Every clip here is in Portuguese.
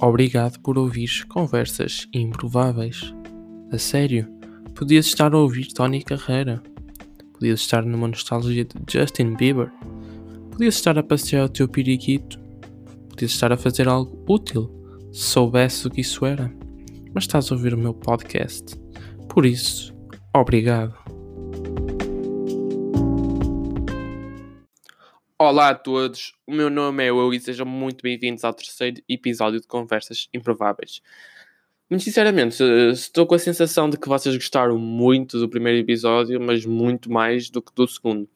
Obrigado por ouvir conversas improváveis. A sério, podias estar a ouvir Tony Carreira. Podias estar numa nostalgia de Justin Bieber. Podias estar a passear o teu periquito. Podias estar a fazer algo útil, se soubesse o que isso era. Mas estás a ouvir o meu podcast. Por isso, obrigado. Olá a todos, o meu nome é Will e sejam muito bem-vindos ao terceiro episódio de Conversas Improváveis. Muito sinceramente, estou com a sensação de que vocês gostaram muito do primeiro episódio, mas muito mais do que do segundo.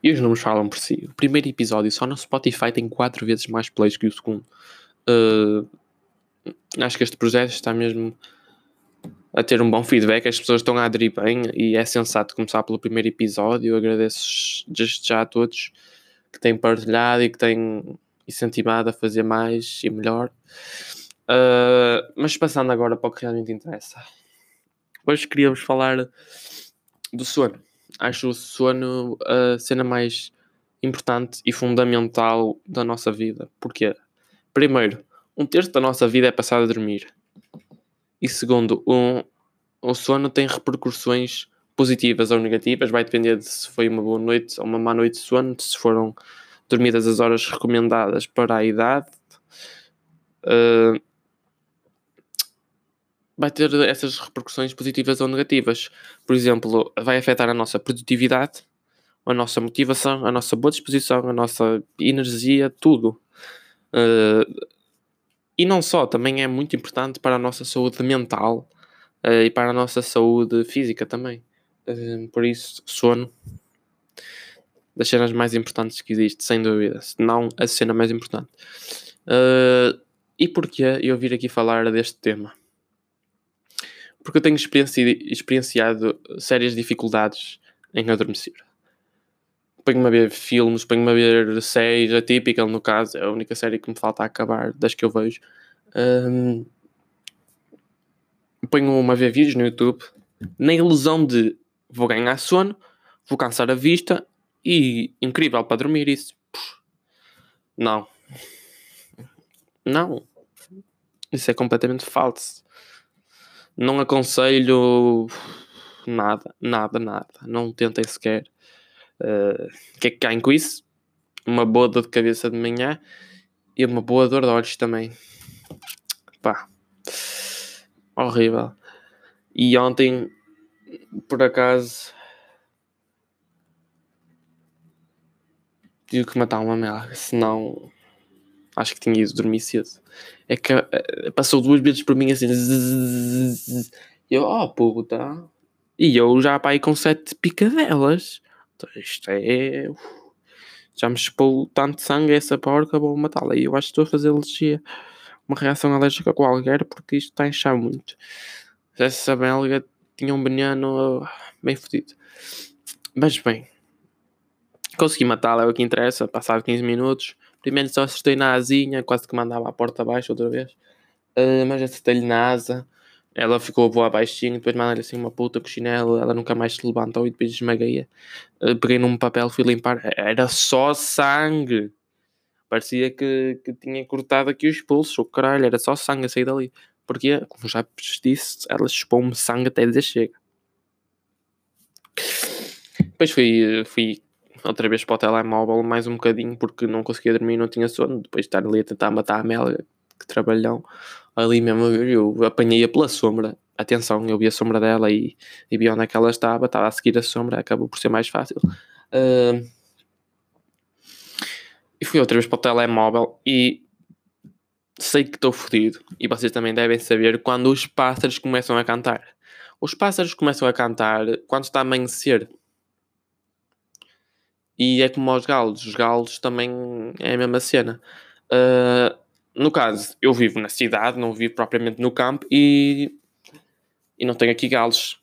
E os números falam por si. O primeiro episódio só no Spotify tem 4 vezes mais plays que o segundo. Uh, acho que este projeto está mesmo a ter um bom feedback, as pessoas estão a aderir bem e é sensato começar pelo primeiro episódio. Eu agradeço já a todos que têm partilhado e que têm incentivado a fazer mais e melhor. Uh, mas passando agora para o que realmente interessa. Hoje queríamos falar do sono. Acho o sono a cena mais importante e fundamental da nossa vida. Porquê? Primeiro, um terço da nossa vida é passado a dormir. E segundo, um, o sono tem repercussões positivas ou negativas, vai depender de se foi uma boa noite ou uma má noite de sono, se foram dormidas as horas recomendadas para a idade. Uh, vai ter essas repercussões positivas ou negativas. Por exemplo, vai afetar a nossa produtividade, a nossa motivação, a nossa boa disposição, a nossa energia, tudo. Uh, e não só, também é muito importante para a nossa saúde mental uh, e para a nossa saúde física também. Uh, por isso, sono das cenas mais importantes que existe, sem dúvida, se não a cena mais importante. Uh, e porquê eu vir aqui falar deste tema? Porque eu tenho experienci experienciado sérias dificuldades em adormecer. Ponho-me a ver filmes, ponho-me a ver séries, a típica no caso, é a única série que me falta acabar das que eu vejo. Um, ponho-me a ver vídeos no YouTube na ilusão de vou ganhar sono, vou cansar a vista e incrível para dormir isso. Não. Não. Isso é completamente falso. Não aconselho nada, nada, nada. Não tentem sequer. Uh, que é que caem com isso? Uma boa dor de cabeça de manhã e uma boa dor de olhos também. Pá, horrível. E ontem, por acaso, tive que matar uma melga, senão acho que tinha ido dormir cedo. É que uh, passou duas vezes por mim assim, eu, oh puta, e eu já aí com sete picadelas. Isto é. Já me chupou tanto sangue essa porca, vou matá-la. E eu acho que estou a fazer alergia, uma reação alérgica qualquer, porque isto está a inchar muito. Essa belga tinha um veneno bem fodido. Mas bem, consegui matá-la, é o que interessa. Passado 15 minutos. Primeiro só acertei na asinha, quase que mandava a porta abaixo outra vez. Uh, mas acertei-lhe na asa. Ela ficou a voar baixinho, depois mandei-lhe assim uma puta com chinelo, ela nunca mais se levantou e depois esmaguei-a. Uh, peguei num papel, fui limpar, era só sangue. Parecia que, que tinha cortado aqui os pulsos, o caralho, era só sangue a sair dali. Porque, como já disse, ela chupou-me sangue até dizer chega. Depois fui, fui outra vez para o telemóvel mais um bocadinho porque não conseguia dormir, não tinha sono. Depois de estar ali a tentar matar a Melga, que trabalhão ali mesmo eu apanhei-a pela sombra. Atenção, eu vi a sombra dela e, e vi onde é que ela estava, estava a seguir a sombra, acabou por ser mais fácil. Uh, e fui outra vez para o telemóvel e sei que estou fodido. E vocês também devem saber quando os pássaros começam a cantar. Os pássaros começam a cantar quando está a amanhecer. E é como aos galos. Os galos também é a mesma cena. Uh, no caso, eu vivo na cidade, não vivo propriamente no campo e, e não tenho aqui galos.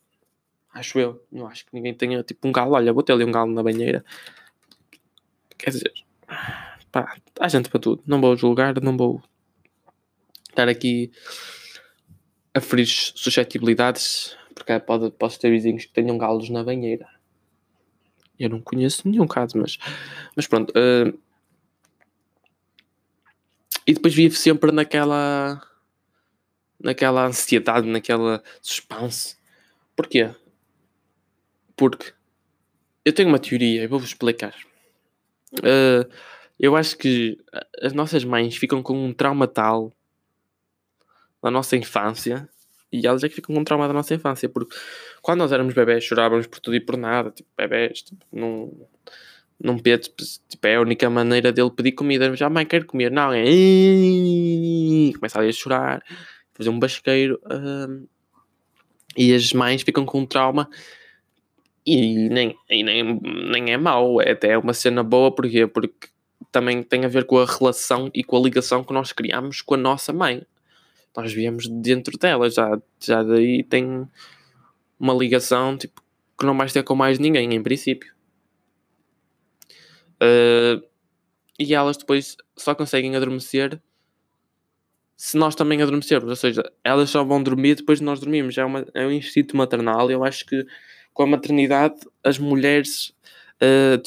Acho eu. Não acho que ninguém tenha tipo um galo. Olha, vou ter ali um galo na banheira. Quer dizer, pá, há gente para tudo. Não vou julgar, não vou estar aqui a ferir suscetibilidades, porque pode, posso ter vizinhos que tenham galos na banheira. Eu não conheço nenhum caso, mas, mas pronto. Uh, E depois vive sempre naquela. naquela ansiedade, naquela suspense. Porquê? Porque eu tenho uma teoria e vou-vos explicar. Uh, eu acho que as nossas mães ficam com um trauma tal da nossa infância e elas é que ficam com um trauma da nossa infância porque quando nós éramos bebés chorávamos por tudo e por nada, tipo, bebés, tipo, num, num peito, tipo, é a única maneira dele pedir comida. Já mãe quer comer, não, é começa ali a chorar, fazer um basqueiro uh, e as mães ficam com um trauma e nem, e nem, nem é mau, é até uma cena boa, porquê? Porque também tem a ver com a relação e com a ligação que nós criamos com a nossa mãe. Nós viemos dentro dela, já, já daí tem uma ligação tipo, que não vais ter com mais ninguém, em princípio. Uh, e elas depois só conseguem adormecer se nós também adormecermos, ou seja, elas só vão dormir depois de nós dormirmos. É, uma, é um instinto maternal. Eu acho que com a maternidade, as mulheres uh,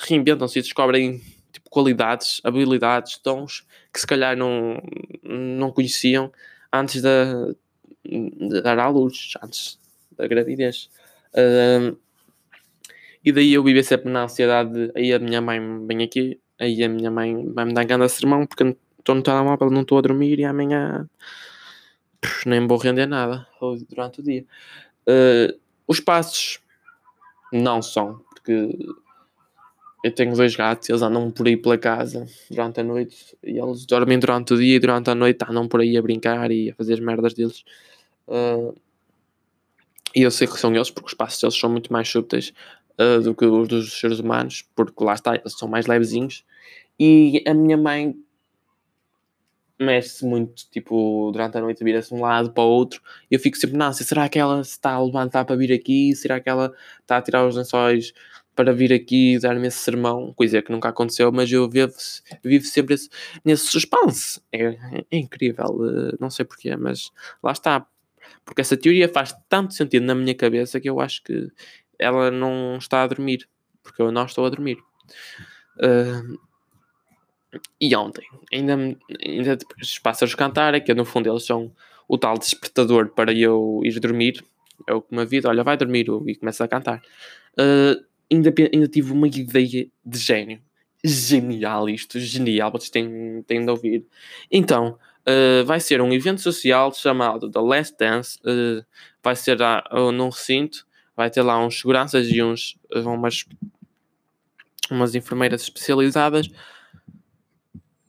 reinventam-se e descobrem tipo, qualidades, habilidades, dons que se calhar não, não conheciam antes de, dar à luz, antes da gravidez. Uh, e daí eu viver sempre na ansiedade. Aí a minha mãe vem aqui, aí a minha mãe vai me dar grande sermão porque estou no telemóvel, não estou a dormir e amanhã nem vou render nada durante o dia. Uh, os passos não são, porque eu tenho dois gatos, eles andam por aí pela casa durante a noite e eles dormem durante o dia e durante a noite andam por aí a brincar e a fazer as merdas deles. Uh, e eu sei que são eles, porque os passos deles são muito mais súteis uh, do que os dos seres humanos, porque lá está, são mais levezinhos. E a minha mãe mexe-se muito, tipo, durante a noite vira-se de um lado para o outro, e eu fico sempre, não, será que ela se está a levantar para vir aqui? Será que ela está a tirar os lençóis para vir aqui dar-me esse sermão? Coisa que nunca aconteceu, mas eu vivo, vivo sempre esse, nesse suspense. É, é incrível, eh, não sei porquê, mas lá está. Porque essa teoria faz tanto sentido na minha cabeça que eu acho que ela não está a dormir, porque eu não estou a dormir. Uh, e ontem, ainda, ainda depois os pássaros cantarem, que no fundo eles são o tal despertador para eu ir dormir. É o que me avisa, olha, vai dormir e começa a cantar. Uh, ainda, ainda tive uma ideia de gênio. Genial isto, genial, vocês têm, têm de ouvir. Então, uh, vai ser um evento social chamado The Last Dance. Uh, vai ser uh, num recinto, vai ter lá uns seguranças e uns, umas, umas enfermeiras especializadas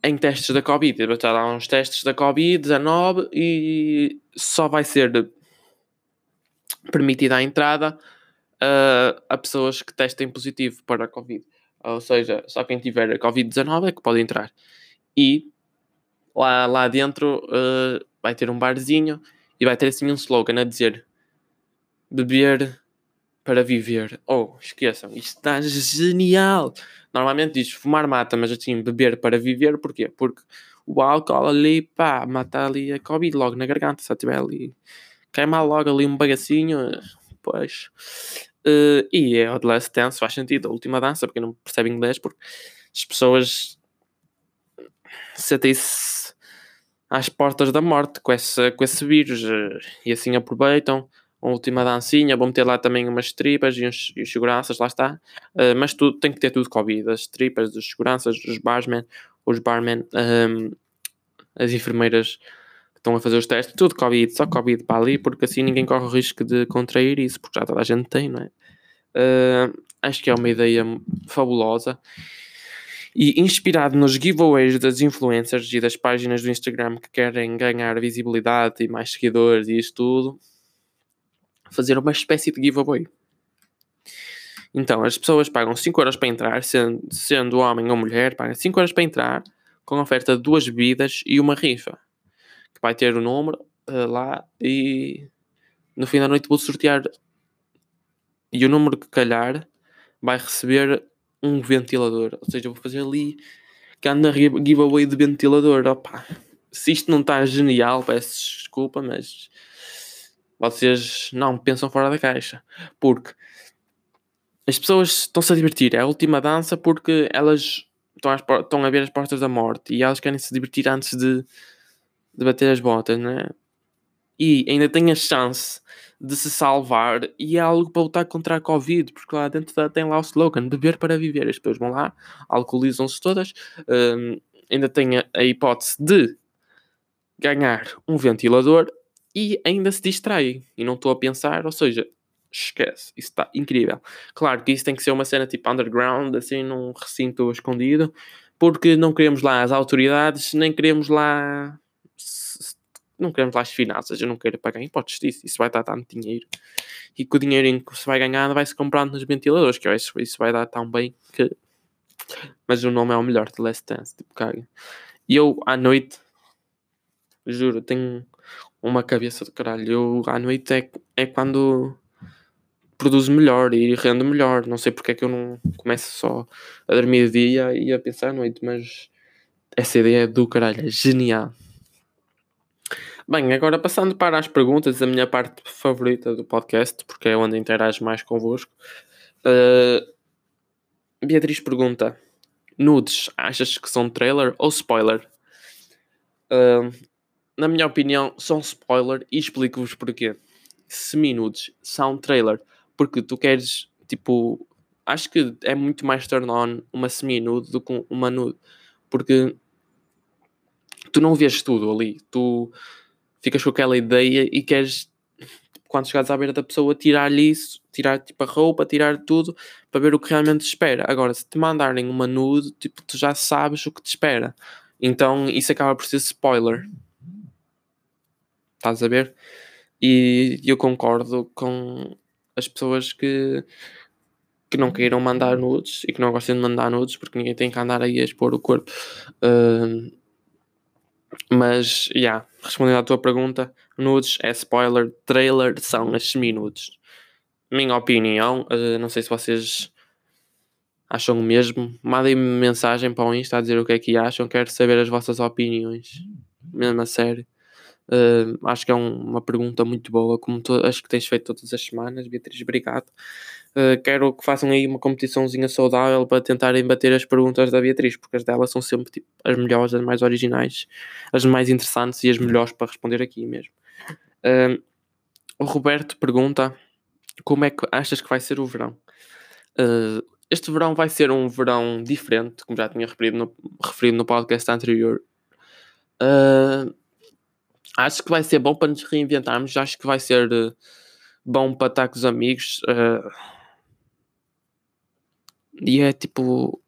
em testes da Covid. Vai estar lá uns testes da Covid-19 e só vai ser permitida a entrada uh, a pessoas que testem positivo para a Covid. Ou seja, só quem tiver a Covid-19 é que pode entrar. E lá, lá dentro uh, vai ter um barzinho e vai ter assim um slogan a dizer beber para viver. Oh, esqueçam, isto está genial. Normalmente diz fumar mata, mas assim, beber para viver, porquê? Porque o álcool ali, pá, mata ali a Covid logo na garganta, se tiver ali, queimar logo ali um bagacinho, pois. Uh, e é o The Last Dance, faz sentido, a última dança, porque não percebe inglês, porque as pessoas sentem-se às portas da morte com esse, com esse vírus eh, e assim aproveitam uma última dancinha, vou meter lá também umas tripas e uns, seguranças, lá está. Uh, mas tudo, tem que ter tudo Covid. As tripas, os seguranças, os barman, os barmen, um, as enfermeiras que estão a fazer os testes, tudo Covid, só Covid para ali, porque assim ninguém corre o risco de contrair isso, porque já toda a gente tem, não é? Uh, acho que é uma ideia fabulosa. E inspirado nos giveaways das influencers e das páginas do Instagram que querem ganhar visibilidade e mais seguidores e isso tudo, fazer uma espécie de giveaway. Então, as pessoas pagam 5 euros para entrar, sendo, sendo homem ou mulher, pagam 5 euros para entrar, com oferta de duas bebidas e uma rifa. Que vai ter o número uh, lá e no fim da noite vou sortear. E o número que calhar vai receber um ventilador. Ou seja, vou fazer ali que anda giveaway de ventilador. Opa, se isto não está genial, peço desculpa, mas vocês não pensam fora da caixa. Porque as pessoas estão-se a divertir. É a última dança porque elas estão, às, estão a ver as portas da morte e elas querem se divertir antes de, de bater as botas, não é? E ainda têm a chance de se salvar e é algo para lutar contra a Covid, porque lá dentro tem lá o slogan beber para viver. As pessoas vão lá, alcoolizam-se todas, um, ainda tem a, a hipótese de ganhar um ventilador e ainda se distraem. E não estou a pensar, ou seja, esquece, isso está incrível. Claro que isso tem que ser uma cena tipo underground, assim, num recinto escondido, porque não queremos lá as autoridades, nem queremos lá. Não queremos lá as finanças, eu não quero pagar impostos disso, isso vai dar tanto dinheiro. E com o dinheirinho que se vai ganhando, vai-se comprando nos ventiladores, que eu acho que isso vai dar tão bem que. Mas o nome é o melhor de Last Dance, tipo, caga. E eu, à noite, juro, tenho uma cabeça de caralho. Eu, à noite, é, é quando produzo melhor e rendo melhor. Não sei porque é que eu não começo só a dormir dia e a pensar à noite, mas essa ideia é do caralho, é genial. Bem, agora passando para as perguntas, a minha parte favorita do podcast, porque é onde interajo mais convosco. Uh, Beatriz pergunta: Nudes, achas que são trailer ou spoiler? Uh, na minha opinião, são spoiler e explico-vos porquê. Semi-nudes são trailer porque tu queres, tipo, acho que é muito mais turn on uma semi-nude do que uma nude, porque tu não vês tudo ali, tu ficas com aquela ideia e queres, quando chegares à beira da pessoa, tirar-lhe isso, tirar tipo a roupa, tirar tudo para ver o que realmente te espera. Agora, se te mandarem uma nude, tipo, tu já sabes o que te espera. Então isso acaba por ser spoiler. Estás a ver? E eu concordo com as pessoas que, que não queiram mandar nudes e que não gostem de mandar nudes, porque ninguém tem que andar aí a expor o corpo. Uh, mas, já, yeah, respondendo à tua pergunta, nudes é spoiler, trailer são as semi-nudes. Minha opinião, uh, não sei se vocês acham o mesmo, mandem-me mensagem para o Insta a dizer o que é que acham, quero saber as vossas opiniões, mesmo a sério. Uh, acho que é um, uma pergunta muito boa, como tu, acho que tens feito todas as semanas, Beatriz, obrigado. Uh, quero que façam aí uma competiçãozinha saudável para tentarem bater as perguntas da Beatriz, porque as dela são sempre tipo, as melhores, as mais originais, as mais interessantes e as melhores para responder aqui mesmo. Uh, o Roberto pergunta como é que achas que vai ser o verão? este verão vai ser um verão diferente, como já tinha referido no, referido no podcast anterior. Uh, acho que vai ser bom para nos reinventarmos. Acho que vai ser uh, bom para estar com os amigos. Uh, e é tipo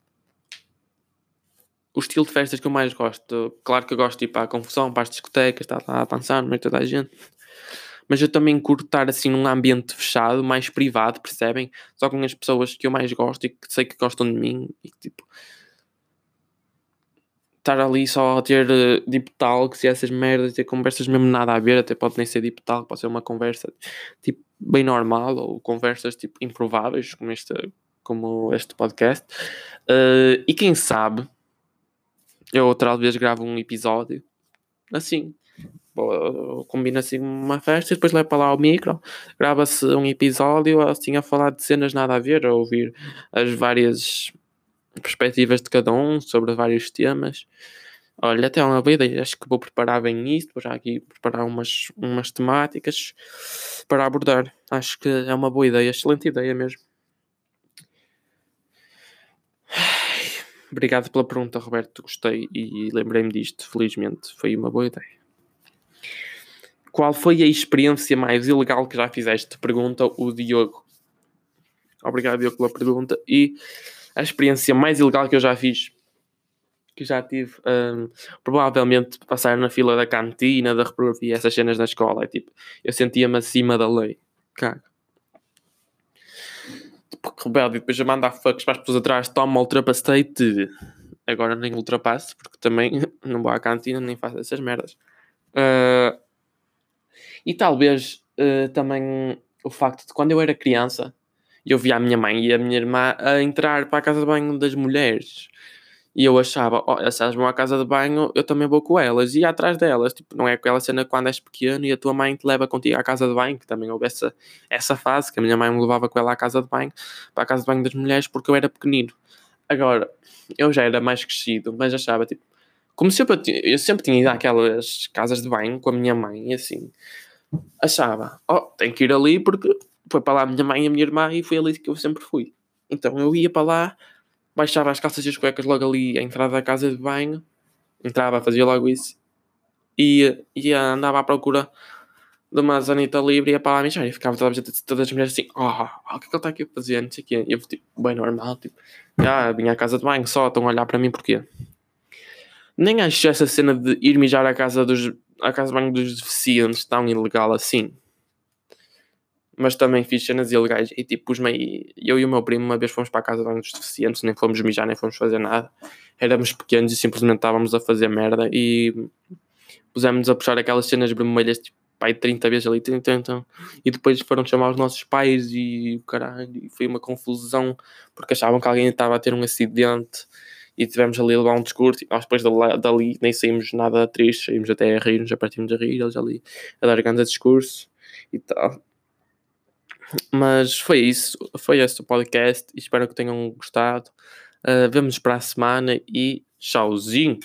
o estilo de festas que eu mais gosto. Claro que eu gosto de ir para a confusão, para as discotecas, estar lá a dançar no meio toda a gente. Mas eu também curto estar assim num ambiente fechado, mais privado, percebem? Só com as pessoas que eu mais gosto e que sei que gostam de mim. E tipo, estar ali só a ter uh, deep talks e essas merdas, ter conversas mesmo nada a ver, até pode nem ser deep talk, pode ser uma conversa tipo bem normal ou conversas tipo improváveis como este, como este podcast. Uh, e quem sabe eu outra vez gravo um episódio assim. Combina assim uma festa e depois levo para lá o micro, grava-se um episódio assim a falar de cenas nada a ver, a ouvir as várias perspectivas de cada um sobre vários temas. Olha, até uma boa ideia. Acho que vou preparar bem isto. Vou já aqui preparar umas, umas temáticas para abordar. Acho que é uma boa ideia. Excelente ideia mesmo. Obrigado pela pergunta, Roberto. Gostei e lembrei-me disto. Felizmente foi uma boa ideia. Qual foi a experiência mais ilegal que já fizeste? Pergunta o Diogo. Obrigado, Diogo, pela pergunta. E a experiência mais ilegal que eu já fiz, que já tive, um, provavelmente passar na fila da cantina, da reprova e essas cenas na escola. É, tipo, eu sentia-me acima da lei. Caga. Tipo, rebelde. Depois eu mando a fucks para as pessoas atrás, toma, ultrapassei-te. Agora nem ultrapasso, porque também não vou à cantina nem faço essas merdas. Uh, e talvez uh, também o facto de quando eu era criança e eu via a minha mãe e a minha irmã a entrar para a casa de banho das mulheres. E eu achava, oh, se elas vão à casa de banho, eu também vou com elas. E ia atrás delas. Tipo, não é aquela cena quando és pequeno e a tua mãe te leva contigo à casa de banho, que também houve essa, essa fase, que a minha mãe me levava com ela à casa de banho, para a casa de banho das mulheres, porque eu era pequenino. Agora, eu já era mais crescido, mas achava tipo. Como sempre eu, eu sempre tinha ido àquelas casas de banho com a minha mãe e assim. Achava, oh, tenho que ir ali porque foi para lá a minha mãe e a minha irmã e foi ali que eu sempre fui. Então eu ia para lá, baixava as calças e as cuecas logo ali à entrada da casa de banho, entrava, fazia logo isso e, e andava à procura de uma zanita livre e ia para lá mijar e ficava todas, todas as mulheres assim, oh, o que é que ele está aqui a fazer? Não sei o quê. E eu, tipo, bem normal, tipo, já vinha à casa de banho só, estão a olhar para mim porquê? Nem acho essa cena de ir mijar à casa, dos, à casa de banho dos deficientes tão ilegal assim. Mas também fiz cenas ilegais e tipo, pus-me eu e o meu primo uma vez fomos para a casa de dos deficientes, nem fomos mijar, nem fomos fazer nada. Éramos pequenos e simplesmente estávamos a fazer merda e pusemos a puxar aquelas cenas vermelhas tipo pai 30 vezes ali, então, e depois foram chamar os nossos pais e o caralho, e foi uma confusão porque achavam que alguém estava a ter um acidente e tivemos ali a levar um discurso e nós depois dali nem saímos nada tristes, saímos até a rir, já partimos a rir, eles ali a dar grande discurso e tal. Mas foi isso, foi este o podcast espero que tenham gostado. Uh, vemos para a semana e tchauzinho!